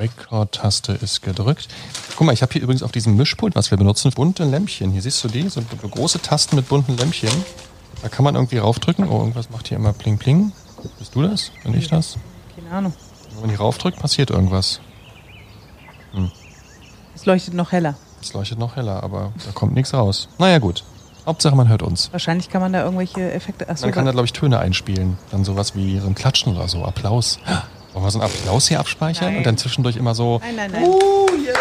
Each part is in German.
Record-Taste ist gedrückt. Guck mal, ich habe hier übrigens auf diesem Mischpult, was wir benutzen, bunte Lämpchen. Hier siehst du die, so große Tasten mit bunten Lämpchen. Da kann man irgendwie raufdrücken. Oh, irgendwas macht hier immer Pling Pling. Bist du das? Bin ich das? Keine Ahnung. Wenn man hier raufdrückt, passiert irgendwas. Es leuchtet noch heller. Es leuchtet noch heller, aber da kommt nichts raus. Naja, gut. Hauptsache, man hört uns. Wahrscheinlich kann man da irgendwelche Effekte. Achso, Man kann da, glaube ich, Töne einspielen. Dann sowas wie so ein Klatschen oder so, Applaus. Wollen wir so einen Applaus hier abspeichern Nein. und dann zwischendurch immer so. nein, nein, nein. Oh, yeah.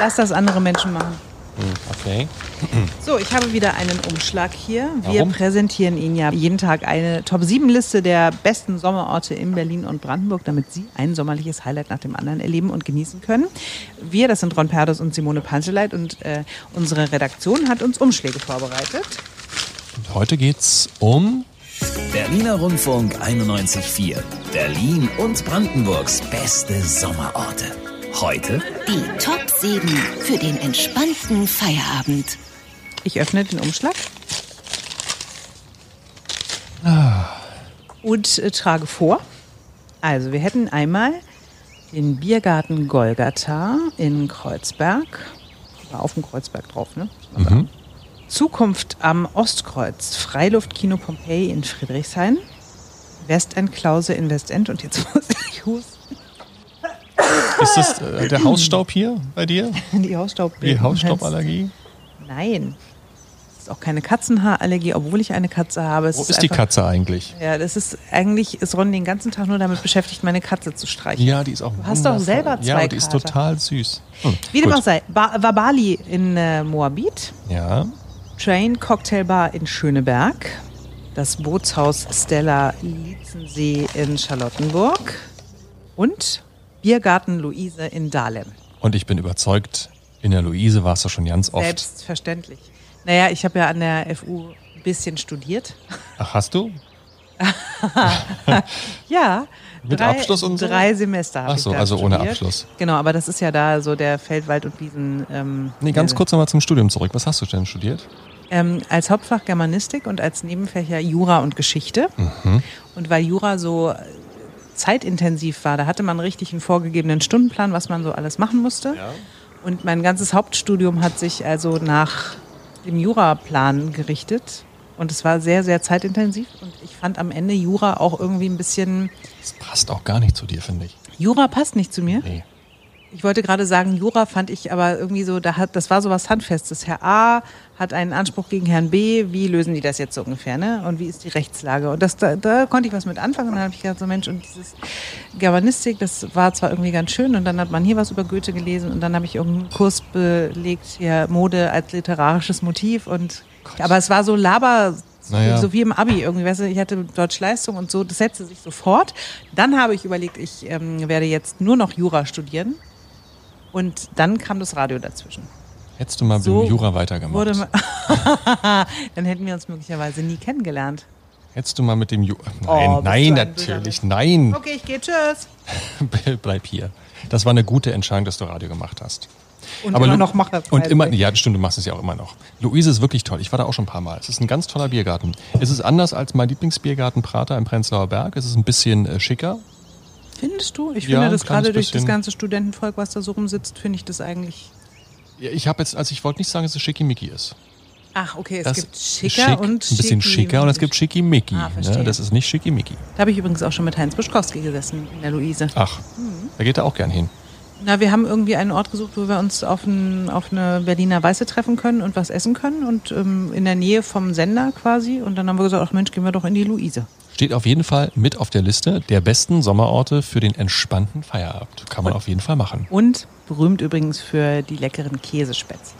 Lass das andere Menschen machen. Hm, Okay. So, ich habe wieder einen Umschlag hier. Wir Warum? präsentieren Ihnen ja jeden Tag eine Top-7-Liste der besten Sommerorte in Berlin und Brandenburg, damit Sie ein sommerliches Highlight nach dem anderen erleben und genießen können. Wir, das sind Ron Perdos und Simone Panteleit und äh, unsere Redaktion hat uns Umschläge vorbereitet. Und heute geht's um. Berliner Rundfunk 91.4. Berlin und Brandenburgs beste Sommerorte. Heute Die Top 7 für den entspannten Feierabend. Ich öffne den Umschlag. Und äh, trage vor. Also, wir hätten einmal den Biergarten Golgatha in Kreuzberg. War auf dem Kreuzberg drauf, ne? Sagen. Zukunft am Ostkreuz. Freiluftkino Pompeii in Friedrichshain. Westend Klause in Westend. Und jetzt muss ich husten. Ist das äh, der Hausstaub hier bei dir? Die Hausstaub. Die Hausstauballergie? Nein. Das ist auch keine Katzenhaarallergie, obwohl ich eine Katze habe. Es Wo ist die einfach- Katze eigentlich? Ja, das ist eigentlich, ist Ron den ganzen Tag nur damit beschäftigt, meine Katze zu streichen. Ja, die ist auch Du hast doch selber Ja, zwei und die ist Kater. total süß. Hm, Wie dem auch sei, ba war Bali in äh, Moabit, Ja, Train Cocktail Bar in Schöneberg, das Bootshaus Stella Lietzensee in Charlottenburg und Biergarten Luise in Dahlem. und ich bin überzeugt, in der Luise warst du schon ganz oft. Selbstverständlich. Naja, ich habe ja an der FU ein bisschen studiert. Ach, hast du? Ja. Mit drei, Abschluss und so? Drei Semester habe Ach ich so, da also ohne studiert. Abschluss. Genau, aber das ist ja da so der Feldwald- und Wiesen... Ähm, Nee, ganz kurz nochmal zum Studium zurück. Was hast du denn studiert? Ähm, als Hauptfach Germanistik und als Nebenfächer Jura und Geschichte. Mhm. Und weil Jura so zeitintensiv war, da hatte man richtig einen vorgegebenen Stundenplan, was man so alles machen musste. Und mein ganzes Hauptstudium hat sich also nach dem Juraplan gerichtet. Und es war sehr, sehr zeitintensiv. Und ich fand am Ende Jura auch irgendwie ein bisschen. Das passt auch gar nicht zu dir, finde ich. Jura passt nicht zu mir. Nee. Ich wollte gerade sagen, Jura fand ich aber irgendwie so, da hat, das war so was Handfestes. Herr A hat einen Anspruch gegen Herrn B. Wie lösen die das jetzt so ungefähr, ne? Und wie ist die Rechtslage? Und das, da, da konnte ich was mit anfangen. Und dann habe ich gedacht, so Mensch, und dieses Germanistik, das war zwar irgendwie ganz schön. Und dann hat man hier was über Goethe gelesen. Und dann habe ich irgendeinen Kurs belegt, hier Mode als literarisches Motiv. Und, aber es war so Laber, Naja. so wie im Abi irgendwie. Weißt du, ich hatte Deutschleistung und so, das setzte sich sofort. Dann habe ich überlegt, ich ähm, werde jetzt nur noch Jura studieren. Und dann kam das Radio dazwischen. Hättest du mal So mit dem Jura weitergemacht? Dann hätten wir uns möglicherweise nie kennengelernt. Hättest du mal mit dem Jura... Nein, Oh, nein, du ein natürlich, nein. Okay, ich gehe, tschüss. Bleib hier. Das war eine gute Entscheidung, dass du Radio gemacht hast. Und Aber immer Lu- noch mache. Und immer, ja, stimmt, du machst es ja auch immer noch. Luise ist wirklich toll. Ich war da auch schon ein paar Mal. Es ist ein ganz toller Biergarten. Es ist anders als mein Lieblingsbiergarten Prater im Prenzlauer Berg. Es ist ein bisschen äh, schicker. Findest du? Ich Ja, finde ein das gerade durch das ganze Studentenvolk, was da so rumsitzt, finde ich das eigentlich. Ja, Ich habe jetzt, also ich wollte nicht sagen, dass es schickimicki ist. Ach, okay, es Das gibt schicker schick, und ein bisschen schicker und es gibt schickimicki. Ah, ne? Das ist nicht schickimicki. Da habe ich übrigens auch schon mit Heinz Buschkowski gesessen in der Luise. Ach, da geht er auch gern hin. Na, wir haben irgendwie einen Ort gesucht, wo wir uns auf, ein, auf eine Berliner Weiße treffen können und was essen können und ähm, in der Nähe vom Sender quasi. Und dann haben wir gesagt, ach Mensch, gehen wir doch in die Luise. Steht auf jeden Fall mit auf der Liste der besten Sommerorte für den entspannten Feierabend. Kann man auf jeden Fall machen. Und berühmt übrigens für die leckeren Käsespätzle.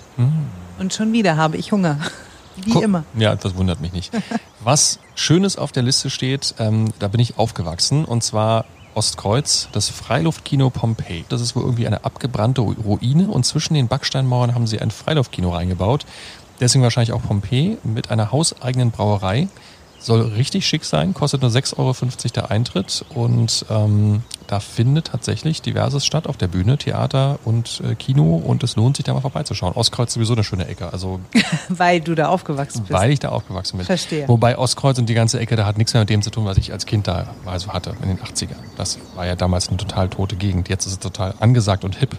Und schon wieder habe ich Hunger. Wie Guck- immer. Ja, das wundert mich nicht. Was Schönes auf der Liste steht, ähm, da bin ich aufgewachsen, und zwar Ostkreuz, das Freiluftkino Pompeii. Das ist wohl irgendwie eine abgebrannte Ru- Ruine und zwischen den Backsteinmauern haben sie ein Freiluftkino reingebaut. Deswegen wahrscheinlich auch Pompeii mit einer hauseigenen Brauerei. Soll richtig schick sein, kostet nur 6,50 Euro der Eintritt und ähm, da findet tatsächlich diverses statt auf der Bühne, Theater und äh, Kino und es lohnt sich da mal vorbeizuschauen. Ostkreuz ist sowieso eine schöne Ecke, also Weil du da aufgewachsen bist. weil ich da aufgewachsen bin. Verstehe. Wobei Ostkreuz und die ganze Ecke, da hat nichts mehr mit dem zu tun, was ich als Kind da also hatte in den 80ern. Das war ja damals eine total tote Gegend. Jetzt ist es total angesagt und hip.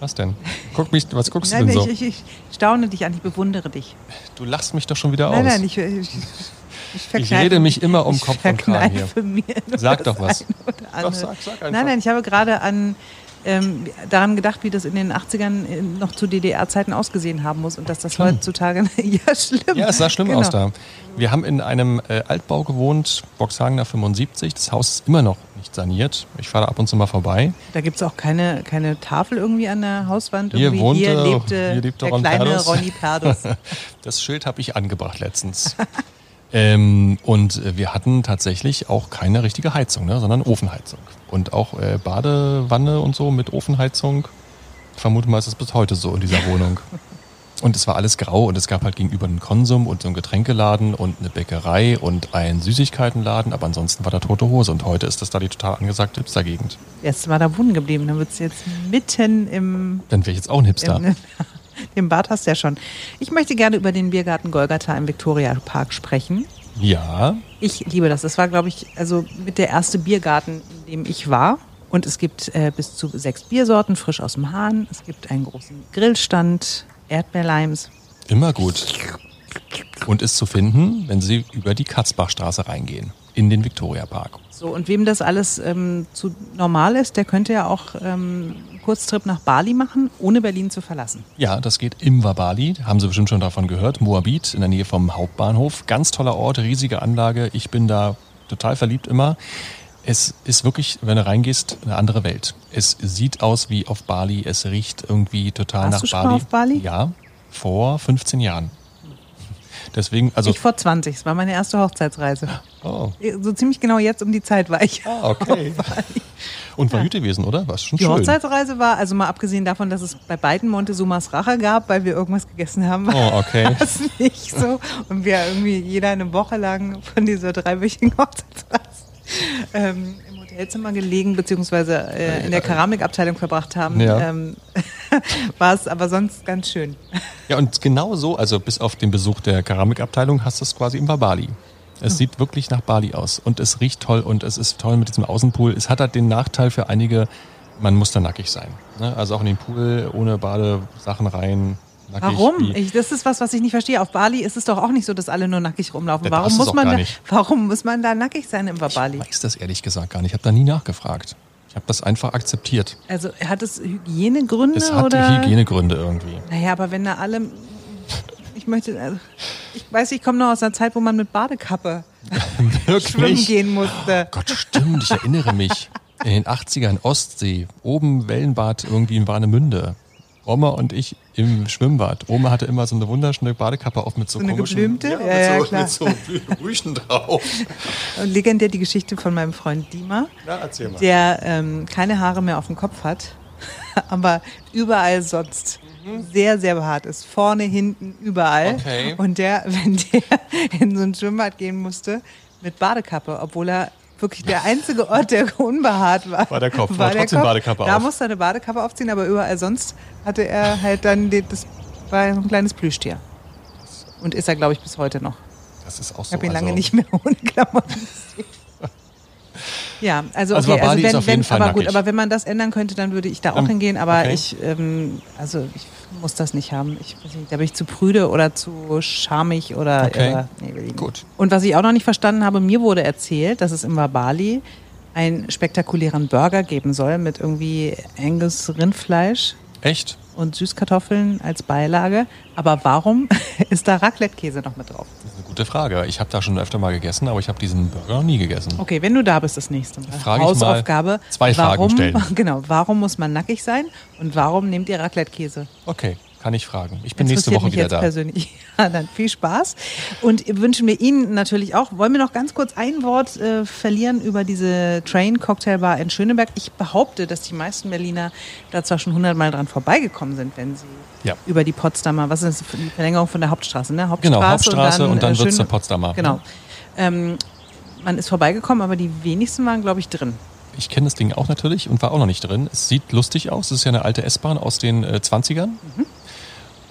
Was denn? Guck mich, was guckst Nein, du denn so? ich, ich, ich staune dich an, ich bewundere dich. Du lachst mich doch schon wieder Nein, aus. nein, ich, ich, ich, Ich rede mich immer um Kopf und Kragen hier. Sag doch was. Doch, sag- sag. Nein, nein, ich habe gerade an ähm, daran gedacht, wie das in den 80ern äh, noch zu DDR-Zeiten ausgesehen haben muss und dass das Schlimm. heutzutage ja schlimm. Ja, es sah schlimm Genau. aus da. Wir haben in einem äh, Altbau gewohnt, Boxhagener 75. Das Haus ist immer noch nicht saniert. Ich fahre ab und zu mal vorbei. Da gibt es auch keine, keine Tafel irgendwie an der Hauswand. Hier Irgendwie. wohnte- hier lebte, hier lebte der Ron kleine Perdus. Ronny Perdus. Das Schild habe ich angebracht letztens. ähm, und äh, wir hatten tatsächlich auch keine richtige Heizung, ne, sondern Ofenheizung. Und auch äh, Badewanne und so mit Ofenheizung. Ich vermute mal, ist es bis heute so in dieser Wohnung. Und es war alles grau und es gab halt gegenüber einen Konsum und so einen Getränkeladen und eine Bäckerei und einen Süßigkeitenladen, aber ansonsten war da tote Hose und heute ist das da die total angesagte Hipster-Gegend. Erst mal da wohnen geblieben, dann wird es jetzt mitten im, Dann wäre ich jetzt auch ein Hipster. im, im Bad hast du ja schon. Ich möchte gerne über den Biergarten Golgatha im Viktoria Park sprechen. Ja, Ich liebe das. Das war, glaube ich, also mit der erste Biergarten, in dem ich war. Und es gibt äh, bis zu sechs Biersorten, frisch aus dem Hahn. Es gibt einen großen Grillstand, Erdbeerleims. immer gut. Und ist zu finden, wenn Sie über die Katzbachstraße reingehen, in den Viktoriapark. So, und wem das alles ähm, zu normal ist, der könnte ja auch ähm, Kurztrip nach Bali machen, ohne Berlin zu verlassen. Ja, das geht im Wabali, haben Sie bestimmt schon davon gehört. Moabit in der Nähe vom Hauptbahnhof. Ganz toller Ort, riesige Anlage. Ich bin da total verliebt immer. Es ist wirklich, wenn du reingehst, eine andere Welt. Es sieht aus wie auf Bali, es riecht irgendwie total Warst nach du schon Bali. mal auf Bali? Ja, vor 15 Jahren. Deswegen, also. ich vor 20, es war meine erste Hochzeitsreise. oh, So ziemlich genau jetzt um die Zeit war ich. ah, okay. Und war gut gewesen, oder? War schon Die schön. Hochzeitsreise war, also mal abgesehen davon, dass es bei beiden Montezumas Rache gab, weil wir irgendwas gegessen haben, Oh, okay. das nicht so. Und wir irgendwie jeder eine Woche lang von dieser dreiwöchigen Hochzeitsreise ähm, im Hotelzimmer gelegen, beziehungsweise äh, in der Keramikabteilung verbracht haben, Ja. ähm, war es aber sonst ganz schön. Ja, und genau so, also bis auf den Besuch der Keramikabteilung, hast du es quasi im Bali. Es sieht wirklich nach Bali aus und es riecht toll und es ist toll mit diesem Außenpool. Es hat halt den Nachteil für einige, man muss da nackig sein. Ne? Also auch in den Pool ohne Badesachen rein. Nackig Warum? Ich, das ist was, was ich nicht verstehe. Auf Bali ist es doch auch nicht so, dass alle nur nackig rumlaufen. Warum muss man, da, warum muss man da nackig sein im Ich Bali? weiß das ehrlich gesagt gar nicht. Ich habe da nie nachgefragt. Ich habe das einfach akzeptiert. Also hat es Hygienegründe Es hat oder? Hygienegründe irgendwie. Naja, aber wenn da alle. Ich möchte. Also, ich weiß, ich komme noch aus einer Zeit, wo man mit Badekappe schwimmen gehen musste. Gott, stimmt, ich erinnere mich. In den 80ern Ostsee, oben Wellenbad irgendwie in Warnemünde. Oma und ich im Schwimmbad. Oma hatte immer so eine wunderschöne Badekappe auf mit so, So eine komischen... geblümte? Ja, Ja, mit, ja, so, mit so Rüschen drauf. Und legendär die Geschichte von meinem Freund Dima, Na, erzähl mal. der ähm, keine Haare mehr auf dem Kopf hat, aber überall sonst sehr, sehr behaart ist. Vorne, hinten, überall. Okay. Und der, wenn der in so ein Schwimmbad gehen musste, mit Badekappe, obwohl er wirklich der einzige Ort, der unbehaart war. War der Kopf, war trotzdem Badekappe Da auf. musste er eine Badekappe aufziehen, aber überall sonst hatte er halt dann, die, das war so ein kleines Plüschtier. Und ist er, glaube ich, bis heute noch. Das ist auch Ich so. habe ihn lange also- nicht mehr ohne Klamotten. Ja, also, Also okay, also ist wenn, auf jeden wenn, Fall aber gut, aber wenn man das ändern könnte, dann würde ich da auch Ähm, hingehen, aber okay. ich, ähm, also ich muss das nicht haben. Ich weiß nicht, da bin ich zu prüde oder zu schamig oder, Okay. oder nee, will ich nicht. Gut. Und was ich auch noch nicht verstanden habe, mir wurde erzählt, dass es im Bali einen spektakulären Burger geben soll mit irgendwie Angus Rindfleisch Echt? Und Süßkartoffeln als Beilage. Aber warum ist da Raclette-Käse noch mit drauf? Das ist eine gute Frage. Ich habe da schon öfter mal gegessen, aber ich habe diesen Burger noch nie gegessen. Okay, wenn du da bist das nächste Mal. Frage Hausaufgabe. zwei Fragen warum, stellen. Genau, warum muss man nackig sein und warum nehmt ihr Raclette-Käse? Okay, kann ich fragen. Ich bin nächste Woche mich wieder jetzt da. persönlich. Ja, dann viel Spaß. Und wünschen wir Ihnen natürlich auch. Wollen wir noch ganz kurz ein Wort äh, verlieren über diese Train Cocktail Bar in Schöneberg? Ich behaupte, dass die meisten Berliner da zwar schon hundertmal dran vorbeigekommen sind, wenn sie Ja. über die Potsdamer, was ist das für die Verlängerung von der Hauptstraße, ne? Hauptstraße Genau, Hauptstraße und dann äh, wird's Schöne- der Potsdamer. Genau. Ähm, man ist vorbeigekommen, aber die wenigsten waren, glaube ich, drin. Ich kenne das Ding auch natürlich und war auch noch nicht drin. Es sieht lustig aus. Es ist ja eine alte S-Bahn aus den äh, 20ern.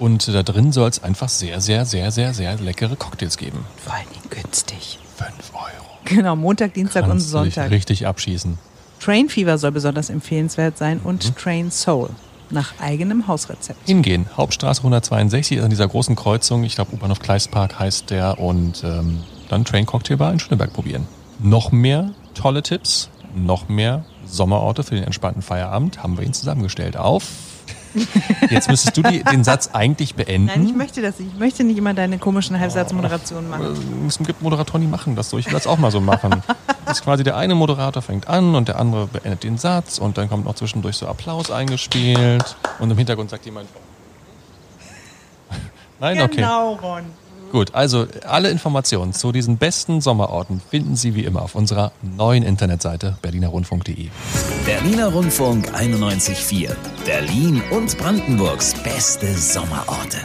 Und da drin soll es einfach sehr, sehr, sehr, sehr, sehr leckere Cocktails geben. Vor allen Dingen günstig. 5 Euro. Genau, Montag, Dienstag und Kannst du dich Sonntag. richtig abschießen. Train Fever soll besonders empfehlenswert sein und Mhm. Train Soul nach eigenem Hausrezept. Hingehen. Hauptstraße 162 ist an dieser großen Kreuzung. Ich glaube, U-Bahnhof Kleistpark heißt der. Und ähm, dann Train Cocktail Bar in Schöneberg probieren. Noch mehr tolle Tipps, noch mehr Sommerorte für den entspannten Feierabend haben wir Ihnen zusammengestellt. Auf. Jetzt müsstest du die, den Satz eigentlich beenden. Nein, ich möchte das nicht. Ich möchte nicht immer deine komischen Halbsatzmoderationen machen. Es gibt Moderatoren, die machen das so. Ich will das auch mal so machen. Das ist quasi der eine Moderator fängt an und der andere beendet den Satz und dann kommt noch zwischendurch so Applaus eingespielt und im Hintergrund sagt jemand. Nein, okay. Genau, Ron. Gut, also alle Informationen zu diesen besten Sommerorten finden Sie wie immer auf unserer neuen Internetseite berlinerrundfunk.de. Berliner Rundfunk 91.4. Berlin und Brandenburgs beste Sommerorte.